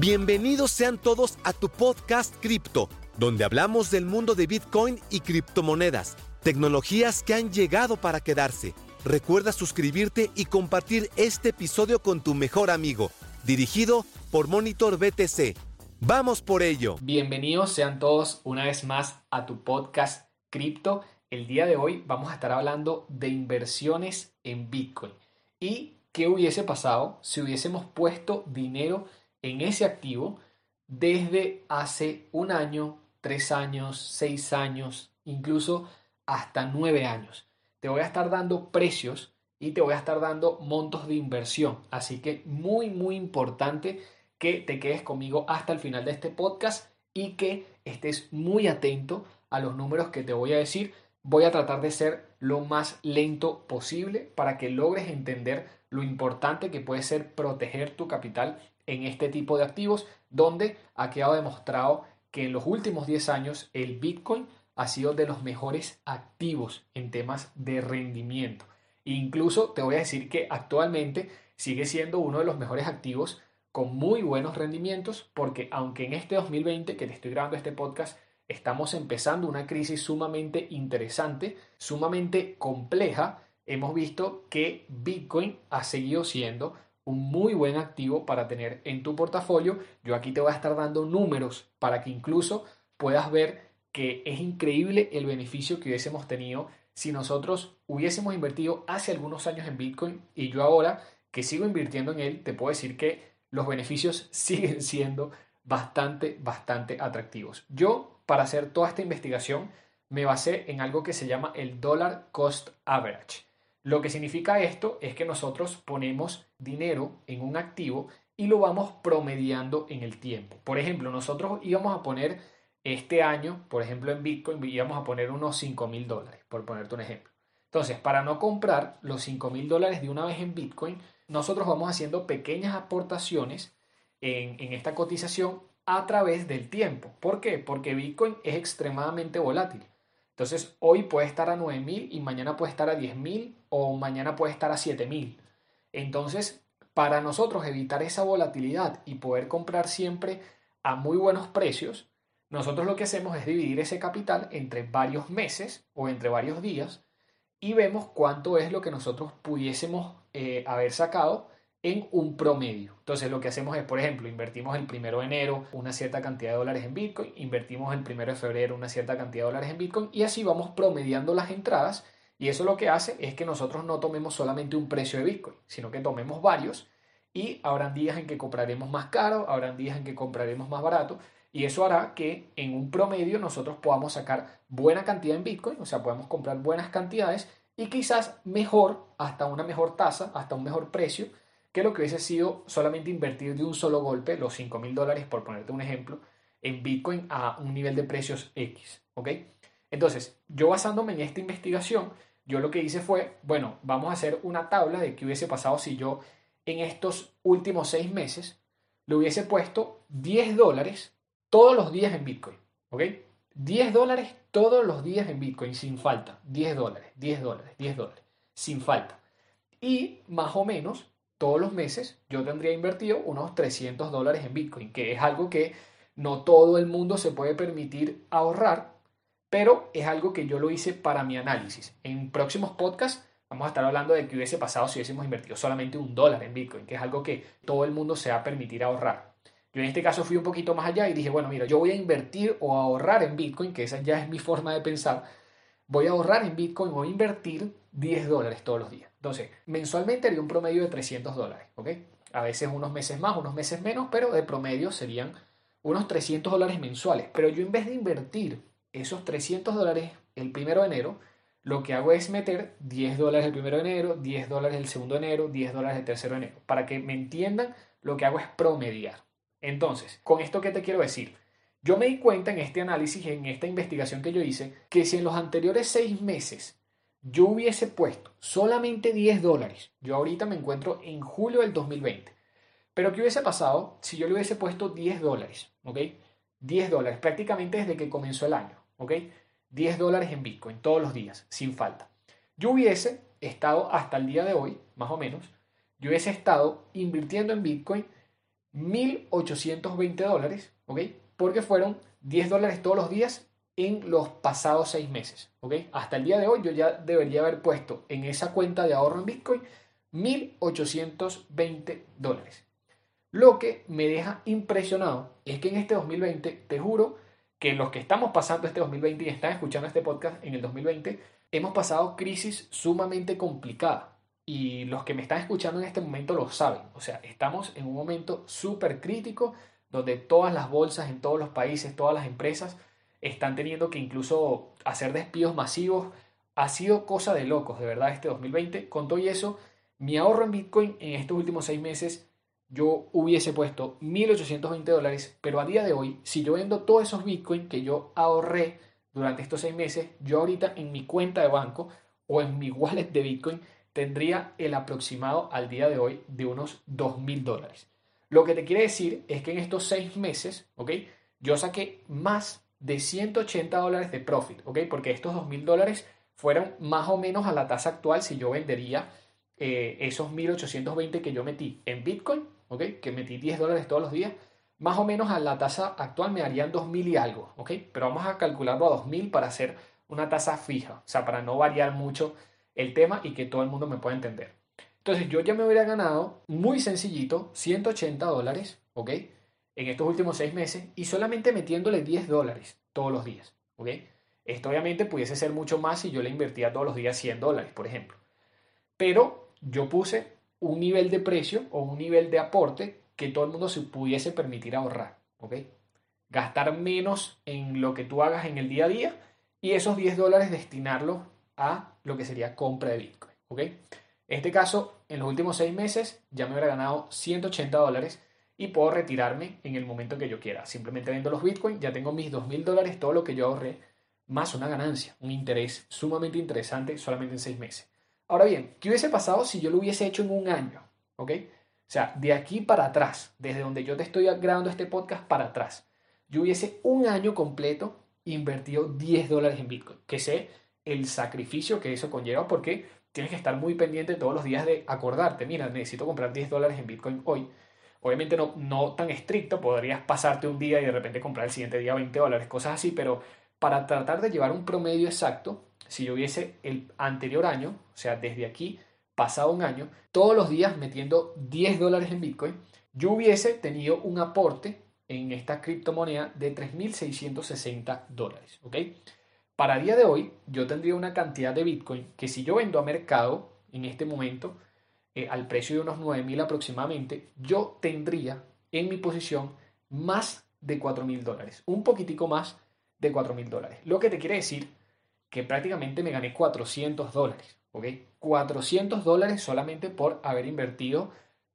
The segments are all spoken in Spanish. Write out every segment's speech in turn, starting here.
Bienvenidos sean todos a tu podcast Cripto, donde hablamos del mundo de Bitcoin y criptomonedas, tecnologías que han llegado para quedarse. Recuerda suscribirte y compartir este episodio con tu mejor amigo, dirigido por Monitor BTC. Vamos por ello. Bienvenidos sean todos una vez más a tu podcast Cripto. El día de hoy vamos a estar hablando de inversiones en Bitcoin y qué hubiese pasado si hubiésemos puesto dinero en ese activo desde hace un año, tres años, seis años, incluso hasta nueve años. Te voy a estar dando precios y te voy a estar dando montos de inversión. Así que muy, muy importante que te quedes conmigo hasta el final de este podcast y que estés muy atento a los números que te voy a decir. Voy a tratar de ser lo más lento posible para que logres entender lo importante que puede ser proteger tu capital en este tipo de activos, donde ha quedado demostrado que en los últimos 10 años el Bitcoin ha sido de los mejores activos en temas de rendimiento. Incluso te voy a decir que actualmente sigue siendo uno de los mejores activos con muy buenos rendimientos, porque aunque en este 2020 que te estoy grabando este podcast, estamos empezando una crisis sumamente interesante, sumamente compleja, hemos visto que Bitcoin ha seguido siendo un muy buen activo para tener en tu portafolio. Yo aquí te voy a estar dando números para que incluso puedas ver que es increíble el beneficio que hubiésemos tenido si nosotros hubiésemos invertido hace algunos años en Bitcoin y yo ahora que sigo invirtiendo en él, te puedo decir que los beneficios siguen siendo bastante, bastante atractivos. Yo, para hacer toda esta investigación, me basé en algo que se llama el Dollar Cost Average. Lo que significa esto es que nosotros ponemos dinero en un activo y lo vamos promediando en el tiempo. Por ejemplo, nosotros íbamos a poner este año, por ejemplo, en Bitcoin, íbamos a poner unos 5 mil dólares, por ponerte un ejemplo. Entonces, para no comprar los 5 mil dólares de una vez en Bitcoin, nosotros vamos haciendo pequeñas aportaciones en, en esta cotización a través del tiempo. ¿Por qué? Porque Bitcoin es extremadamente volátil. Entonces, hoy puede estar a 9000 y mañana puede estar a 10000 o mañana puede estar a 7000. Entonces, para nosotros evitar esa volatilidad y poder comprar siempre a muy buenos precios, nosotros lo que hacemos es dividir ese capital entre varios meses o entre varios días y vemos cuánto es lo que nosotros pudiésemos eh, haber sacado en un promedio. Entonces lo que hacemos es, por ejemplo, invertimos el primero de enero una cierta cantidad de dólares en Bitcoin, invertimos el primero de febrero una cierta cantidad de dólares en Bitcoin y así vamos promediando las entradas y eso lo que hace es que nosotros no tomemos solamente un precio de Bitcoin, sino que tomemos varios y habrán días en que compraremos más caro, habrán días en que compraremos más barato y eso hará que en un promedio nosotros podamos sacar buena cantidad en Bitcoin, o sea, podemos comprar buenas cantidades y quizás mejor, hasta una mejor tasa, hasta un mejor precio que lo que hubiese sido solamente invertir de un solo golpe los 5 mil dólares, por ponerte un ejemplo, en Bitcoin a un nivel de precios X. ¿Ok? Entonces, yo basándome en esta investigación, yo lo que hice fue, bueno, vamos a hacer una tabla de qué hubiese pasado si yo en estos últimos seis meses le hubiese puesto 10 dólares todos los días en Bitcoin. ¿Ok? 10 dólares todos los días en Bitcoin sin falta. 10 dólares, 10 dólares, 10 dólares, sin falta. Y más o menos todos los meses yo tendría invertido unos 300 dólares en Bitcoin, que es algo que no todo el mundo se puede permitir ahorrar, pero es algo que yo lo hice para mi análisis. En próximos podcasts vamos a estar hablando de qué hubiese pasado si hubiésemos invertido solamente un dólar en Bitcoin, que es algo que todo el mundo se va a permitir ahorrar. Yo en este caso fui un poquito más allá y dije, bueno, mira, yo voy a invertir o ahorrar en Bitcoin, que esa ya es mi forma de pensar, voy a ahorrar en Bitcoin o invertir 10 dólares todos los días. Entonces, mensualmente haría un promedio de 300 dólares, ¿ok? A veces unos meses más, unos meses menos, pero de promedio serían unos 300 dólares mensuales. Pero yo en vez de invertir esos 300 dólares el primero de enero, lo que hago es meter 10 dólares el primero de enero, 10 dólares el segundo de enero, 10 dólares el tercero de enero. Para que me entiendan, lo que hago es promediar. Entonces, ¿con esto qué te quiero decir? Yo me di cuenta en este análisis, en esta investigación que yo hice, que si en los anteriores seis meses yo hubiese puesto solamente 10 dólares, yo ahorita me encuentro en julio del 2020, pero ¿qué hubiese pasado si yo le hubiese puesto 10 dólares? ¿Ok? 10 dólares, prácticamente desde que comenzó el año, ¿ok? 10 dólares en Bitcoin todos los días, sin falta. Yo hubiese estado hasta el día de hoy, más o menos, yo hubiese estado invirtiendo en Bitcoin 1.820 dólares, ¿ok? Porque fueron 10 dólares todos los días en los pasados seis meses, ¿ok? Hasta el día de hoy yo ya debería haber puesto en esa cuenta de ahorro en Bitcoin 1.820 dólares. Lo que me deja impresionado es que en este 2020, te juro que los que estamos pasando este 2020 y están escuchando este podcast en el 2020, hemos pasado crisis sumamente complicada. Y los que me están escuchando en este momento lo saben. O sea, estamos en un momento súper crítico donde todas las bolsas en todos los países, todas las empresas están teniendo que incluso hacer despidos masivos. Ha sido cosa de locos, de verdad, este 2020. Con todo y eso, mi ahorro en Bitcoin en estos últimos seis meses, yo hubiese puesto 1.820 dólares, pero a día de hoy, si yo vendo todos esos Bitcoin que yo ahorré durante estos seis meses, yo ahorita en mi cuenta de banco o en mi wallet de Bitcoin tendría el aproximado al día de hoy de unos 2.000 dólares. Lo que te quiere decir es que en estos seis meses, ¿ok? Yo saqué más de 180 dólares de profit, ¿ok? Porque estos 2.000 dólares fueron más o menos a la tasa actual si yo vendería eh, esos 1.820 que yo metí en Bitcoin, Que metí 10 dólares todos los días, más o menos a la tasa actual me harían 2.000 y algo, ¿ok? Pero vamos a calcularlo a 2.000 para hacer una tasa fija, o sea, para no variar mucho el tema y que todo el mundo me pueda entender. Entonces yo ya me hubiera ganado muy sencillito 180 dólares, ¿ok? En estos últimos seis meses y solamente metiéndole 10 dólares todos los días, ¿ok? Esto obviamente pudiese ser mucho más si yo le invertía todos los días 100 dólares, por ejemplo. Pero yo puse un nivel de precio o un nivel de aporte que todo el mundo se pudiese permitir ahorrar, ¿ok? Gastar menos en lo que tú hagas en el día a día y esos 10 dólares destinarlos a lo que sería compra de Bitcoin. ¿ok? Este caso, en los últimos seis meses ya me hubiera ganado 180 dólares y puedo retirarme en el momento que yo quiera. Simplemente vendo los Bitcoin, ya tengo mis 2.000 dólares, todo lo que yo ahorré, más una ganancia, un interés sumamente interesante solamente en seis meses. Ahora bien, ¿qué hubiese pasado si yo lo hubiese hecho en un año? ¿Ok? O sea, de aquí para atrás, desde donde yo te estoy grabando este podcast para atrás, yo hubiese un año completo invertido 10 dólares en Bitcoin, que sé el sacrificio que eso conlleva porque tienes que estar muy pendiente todos los días de acordarte, mira, necesito comprar 10 dólares en Bitcoin hoy. Obviamente no, no tan estricto, podrías pasarte un día y de repente comprar el siguiente día 20 dólares, cosas así, pero para tratar de llevar un promedio exacto, si yo hubiese el anterior año, o sea, desde aquí, pasado un año, todos los días metiendo 10 dólares en Bitcoin, yo hubiese tenido un aporte en esta criptomoneda de 3.660 dólares, ¿ok? Para día de hoy, yo tendría una cantidad de Bitcoin que si yo vendo a mercado en este momento, eh, al precio de unos 9.000 aproximadamente, yo tendría en mi posición más de 4.000 dólares, un poquitico más de 4.000 dólares. Lo que te quiere decir que prácticamente me gané 400 dólares, ¿ok? 400 dólares solamente por haber invertido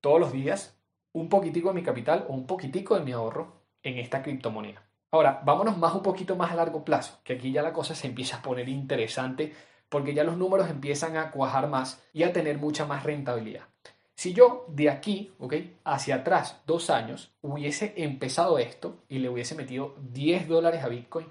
todos los días un poquitico de mi capital o un poquitico de mi ahorro en esta criptomoneda. Ahora, vámonos más un poquito más a largo plazo, que aquí ya la cosa se empieza a poner interesante porque ya los números empiezan a cuajar más y a tener mucha más rentabilidad. Si yo de aquí, ¿ok? Hacia atrás, dos años, hubiese empezado esto y le hubiese metido 10 dólares a Bitcoin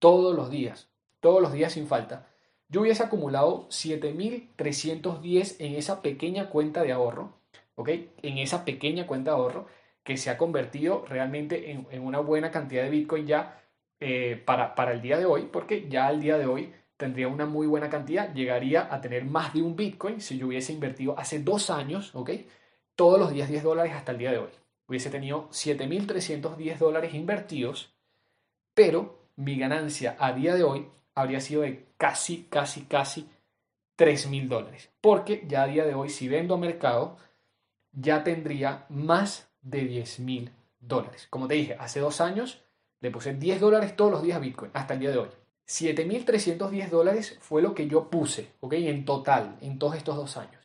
todos los días, todos los días sin falta, yo hubiese acumulado 7.310 en esa pequeña cuenta de ahorro, ¿ok? En esa pequeña cuenta de ahorro que se ha convertido realmente en, una buena cantidad de Bitcoin ya eh, para, para el día de hoy, porque ya al día de hoy tendría una muy buena cantidad, llegaría a tener más de un Bitcoin si yo hubiese invertido hace dos años, ¿ok? Todos los días 10 dólares hasta el día de hoy. Hubiese tenido 7.310 dólares invertidos, pero mi ganancia a día de hoy habría sido de casi, casi, casi 3.000 dólares. Porque ya a día de hoy, si vendo a mercado, ya tendría más de 10 mil dólares. Como te dije, hace dos años le puse 10 dólares todos los días a Bitcoin, hasta el día de hoy. 7.310 dólares fue lo que yo puse, ¿ok? En total, en todos estos dos años.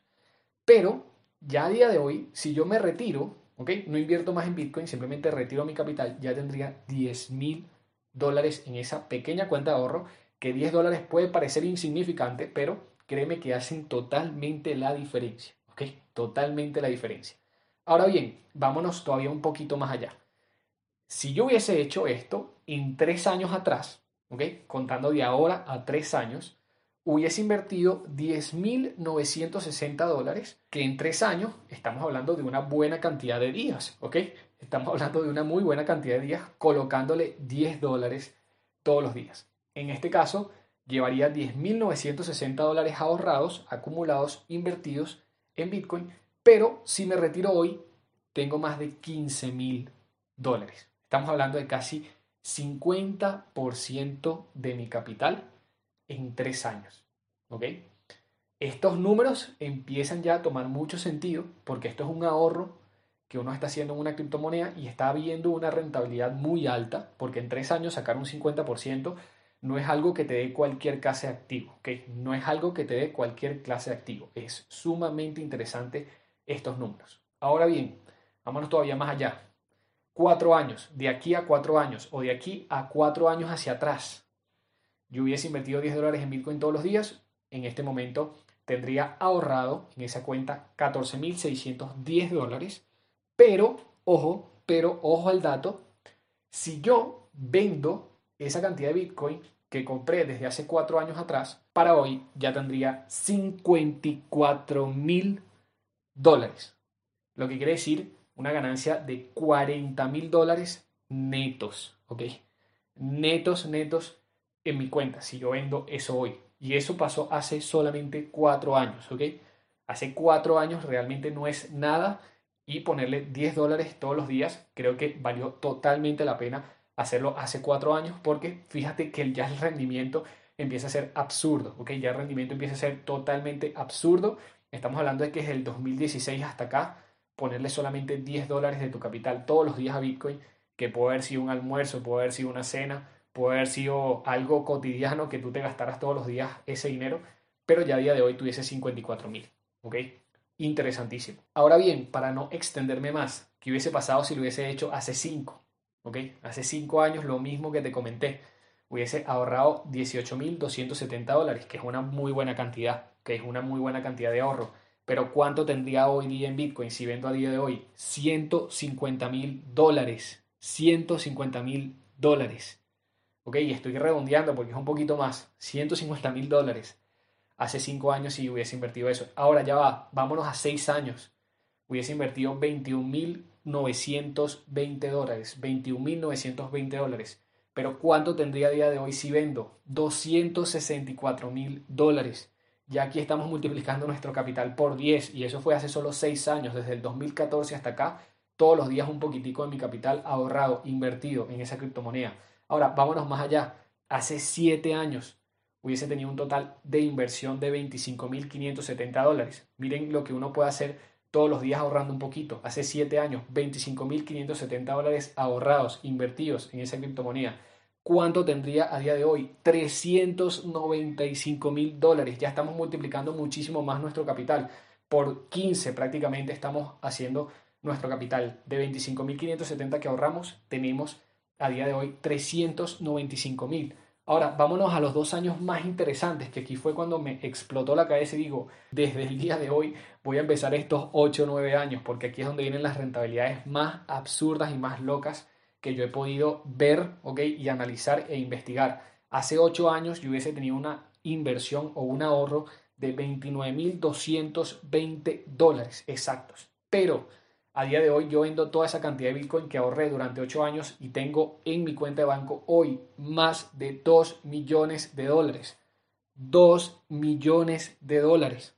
Pero ya a día de hoy, si yo me retiro, ¿ok? No invierto más en Bitcoin, simplemente retiro mi capital, ya tendría 10 mil dólares en esa pequeña cuenta de ahorro, que 10 dólares puede parecer insignificante, pero créeme que hacen totalmente la diferencia, ¿ok? Totalmente la diferencia. Ahora bien, vámonos todavía un poquito más allá. Si yo hubiese hecho esto en tres años atrás, ¿ok? Contando de ahora a tres años, hubiese invertido 10.960 dólares, que en tres años estamos hablando de una buena cantidad de días, ¿ok? estamos hablando de una muy buena cantidad de días colocándole 10 dólares todos los días. En este caso, llevaría 10.960 dólares ahorrados, acumulados, invertidos en Bitcoin, pero si me retiro hoy, tengo más de 15.000 dólares. Estamos hablando de casi 50% de mi capital en tres años. ¿Ok? Estos números empiezan ya a tomar mucho sentido porque esto es un ahorro que uno está haciendo en una criptomoneda y está viendo una rentabilidad muy alta, porque en tres años sacar un 50% no es algo que te dé cualquier clase de activo, ¿ok? No es algo que te dé cualquier clase de activo. Es sumamente interesante estos números. Ahora bien, vámonos todavía más allá. Cuatro años, de aquí a cuatro años o de aquí a cuatro años hacia atrás, yo hubiese invertido 10 dólares en Bitcoin todos los días, en este momento tendría ahorrado en esa cuenta 14.610 dólares, pero, ojo, pero ojo al dato, si yo vendo esa cantidad de Bitcoin que compré desde hace cuatro años atrás, para hoy ya tendría 54 mil dólares. Lo que quiere decir una ganancia de 40 mil dólares netos, ¿ok? Netos, netos en mi cuenta, si yo vendo eso hoy. Y eso pasó hace solamente cuatro años, ¿ok? Hace cuatro años realmente no es nada y ponerle 10 dólares todos los días creo que valió totalmente la pena hacerlo hace cuatro años porque fíjate que ya el rendimiento empieza a ser absurdo, ¿ok? Ya el rendimiento empieza a ser totalmente absurdo. Estamos hablando de que es el 2016 hasta acá, ponerle solamente 10 dólares de tu capital todos los días a Bitcoin, que puede haber sido un almuerzo, puede haber sido una cena, puede haber sido algo cotidiano que tú te gastaras todos los días ese dinero, pero ya a día de hoy tuviese 54 mil, ¿ok? Interesantísimo. Ahora bien, para no extenderme más, ¿qué hubiese pasado si lo hubiese hecho hace 5? Hace cinco años lo mismo que te comenté, hubiese ahorrado 18.270 dólares, que es una muy buena cantidad, que es una muy buena cantidad de ahorro. Pero ¿cuánto tendría hoy día en Bitcoin si vendo a día de hoy? 150 mil dólares. 150 mil dólares. Ok, estoy redondeando porque es un poquito más. 150 mil dólares. Hace cinco años si hubiese invertido eso. Ahora ya va, vámonos a seis años. Hubiese invertido 21 mil 920 dólares, 21.920 dólares. Pero ¿cuánto tendría a día de hoy si vendo? 264 mil dólares. Ya aquí estamos multiplicando nuestro capital por 10 y eso fue hace solo 6 años, desde el 2014 hasta acá, todos los días un poquitico de mi capital ahorrado, invertido en esa criptomoneda. Ahora, vámonos más allá. Hace 7 años hubiese tenido un total de inversión de 25.570 dólares. Miren lo que uno puede hacer todos los días ahorrando un poquito. Hace 7 años, 25.570 dólares ahorrados, invertidos en esa criptomoneda. ¿Cuánto tendría a día de hoy? 395 mil dólares. Ya estamos multiplicando muchísimo más nuestro capital. Por 15 prácticamente estamos haciendo nuestro capital. De 25.570 que ahorramos, tenemos a día de hoy 395 mil. Ahora, vámonos a los dos años más interesantes, que aquí fue cuando me explotó la cabeza y digo, desde el día de hoy voy a empezar estos 8 o 9 años, porque aquí es donde vienen las rentabilidades más absurdas y más locas que yo he podido ver ¿ok? y analizar e investigar. Hace 8 años yo hubiese tenido una inversión o un ahorro de 29.220 dólares exactos. Pero a día de hoy yo vendo toda esa cantidad de Bitcoin que ahorré durante 8 años y tengo en mi cuenta de banco hoy más de 2 millones de dólares. 2 millones de dólares.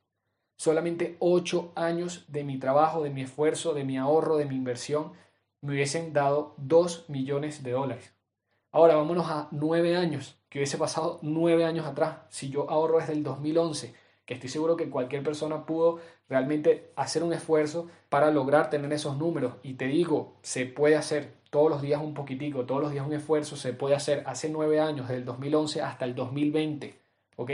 Solamente 8 años de mi trabajo, de mi esfuerzo, de mi ahorro, de mi inversión, me hubiesen dado 2 millones de dólares. Ahora vámonos a 9 años, que hubiese pasado 9 años atrás, si yo ahorro desde el 2011 estoy seguro que cualquier persona pudo realmente hacer un esfuerzo para lograr tener esos números. Y te digo, se puede hacer todos los días un poquitico, todos los días un esfuerzo, se puede hacer hace nueve años, desde el 2011 hasta el 2020, ¿ok?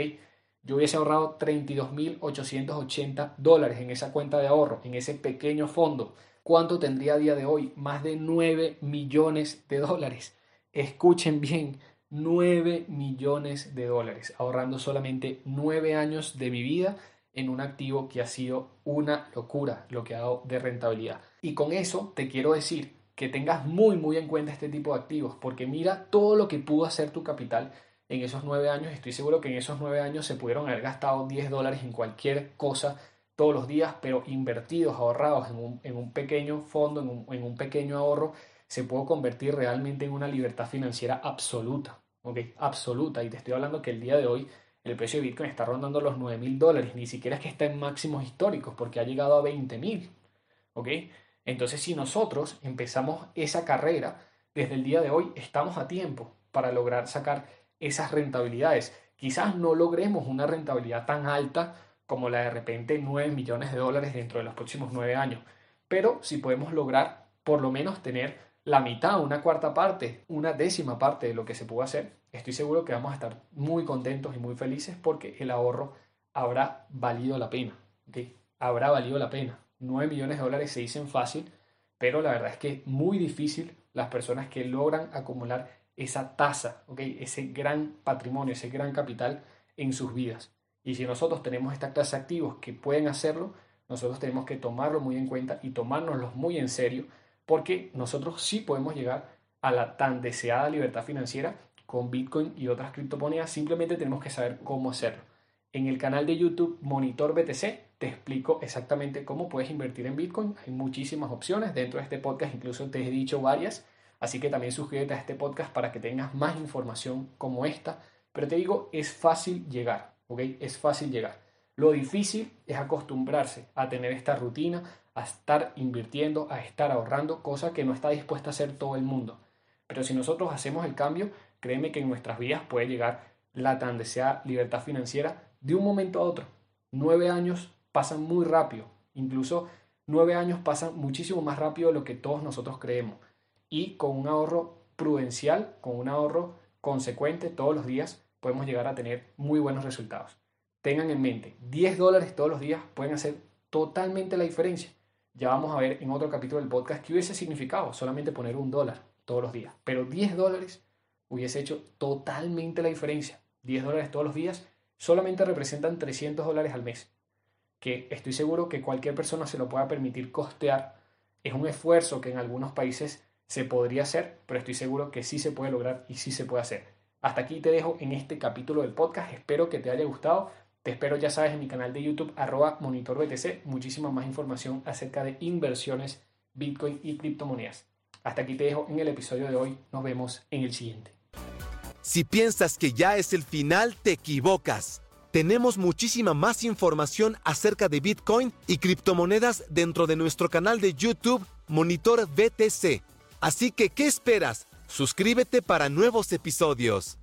Yo hubiese ahorrado 32.880 dólares en esa cuenta de ahorro, en ese pequeño fondo. ¿Cuánto tendría a día de hoy? Más de 9 millones de dólares. Escuchen bien, 9 millones de dólares, ahorrando solamente 9 años de mi vida en un activo que ha sido una locura lo que ha dado de rentabilidad. Y con eso te quiero decir que tengas muy muy en cuenta este tipo de activos, porque mira todo lo que pudo hacer tu capital en esos 9 años. Estoy seguro que en esos 9 años se pudieron haber gastado 10 dólares en cualquier cosa todos los días, pero invertidos, ahorrados en un, pequeño fondo, en un, en un, pequeño ahorro, se puede convertir realmente en una libertad financiera absoluta, ¿ok? Absoluta. Y te estoy hablando que el día de hoy el precio de Bitcoin está rondando los 9 mil dólares, ni siquiera es que está en máximos históricos, porque ha llegado a 20 mil, ¿ok? Entonces, si nosotros empezamos esa carrera desde el día de hoy, estamos a tiempo para lograr sacar esas rentabilidades. Quizás no logremos una rentabilidad tan alta como la de repente 9 millones de dólares dentro de los próximos 9 años, pero si podemos lograr por lo menos tener la mitad, una cuarta parte, una décima parte de lo que se pudo hacer, estoy seguro que vamos a estar muy contentos y muy felices porque el ahorro habrá valido la pena. Habrá valido la pena. 9 millones de dólares se dicen fácil, pero la verdad es que es muy difícil las personas que logran acumular esa tasa, ese gran patrimonio, ese gran capital en sus vidas. Y si nosotros tenemos esta clase de activos que pueden hacerlo, nosotros tenemos que tomarlo muy en cuenta y tomárnoslos muy en serio, porque nosotros sí podemos llegar a la tan deseada libertad financiera con Bitcoin y otras criptomonedas, simplemente tenemos que saber cómo hacerlo. En el canal de YouTube Monitor BTC te explico exactamente cómo puedes invertir en Bitcoin. Hay muchísimas opciones. Dentro de este podcast incluso te he dicho varias. Así que también suscríbete a este podcast para que tengas más información como esta. Pero te digo, es fácil llegar, ¿ok? Es fácil llegar. Lo difícil es acostumbrarse a tener esta rutina, a estar invirtiendo, a estar ahorrando, cosa que no está dispuesta a hacer todo el mundo. Pero si nosotros hacemos el cambio, créeme que en nuestras vidas puede llegar la tan deseada libertad financiera de un momento a otro. Nueve años pasan muy rápido, incluso nueve años pasan muchísimo más rápido de lo que todos nosotros creemos. Y con un ahorro prudencial, con un ahorro consecuente todos los días, podemos llegar a tener muy buenos resultados. Tengan en mente, 10 dólares todos los días pueden hacer totalmente la diferencia. Ya vamos a ver en otro capítulo del podcast qué hubiese significado solamente poner un dólar todos los días. Pero 10 dólares hubiese hecho totalmente la diferencia. 10 dólares todos los días solamente representan 300 dólares al mes, que estoy seguro que cualquier persona se lo pueda permitir costear. Es un esfuerzo que en algunos países se podría hacer, pero estoy seguro que sí se puede lograr y sí se puede hacer. Hasta aquí te dejo en este capítulo del podcast. Espero que te haya gustado. Te espero, ya sabes, en mi canal de YouTube, arroba monitorbtc, muchísima más información acerca de inversiones, Bitcoin y criptomonedas. Hasta aquí te dejo en el episodio de hoy. Nos vemos en el siguiente. Si piensas que ya es el final, te equivocas. Tenemos muchísima más información acerca de Bitcoin y criptomonedas dentro de nuestro canal de YouTube Monitor BTC. Así que, ¿qué esperas? Suscríbete para nuevos episodios.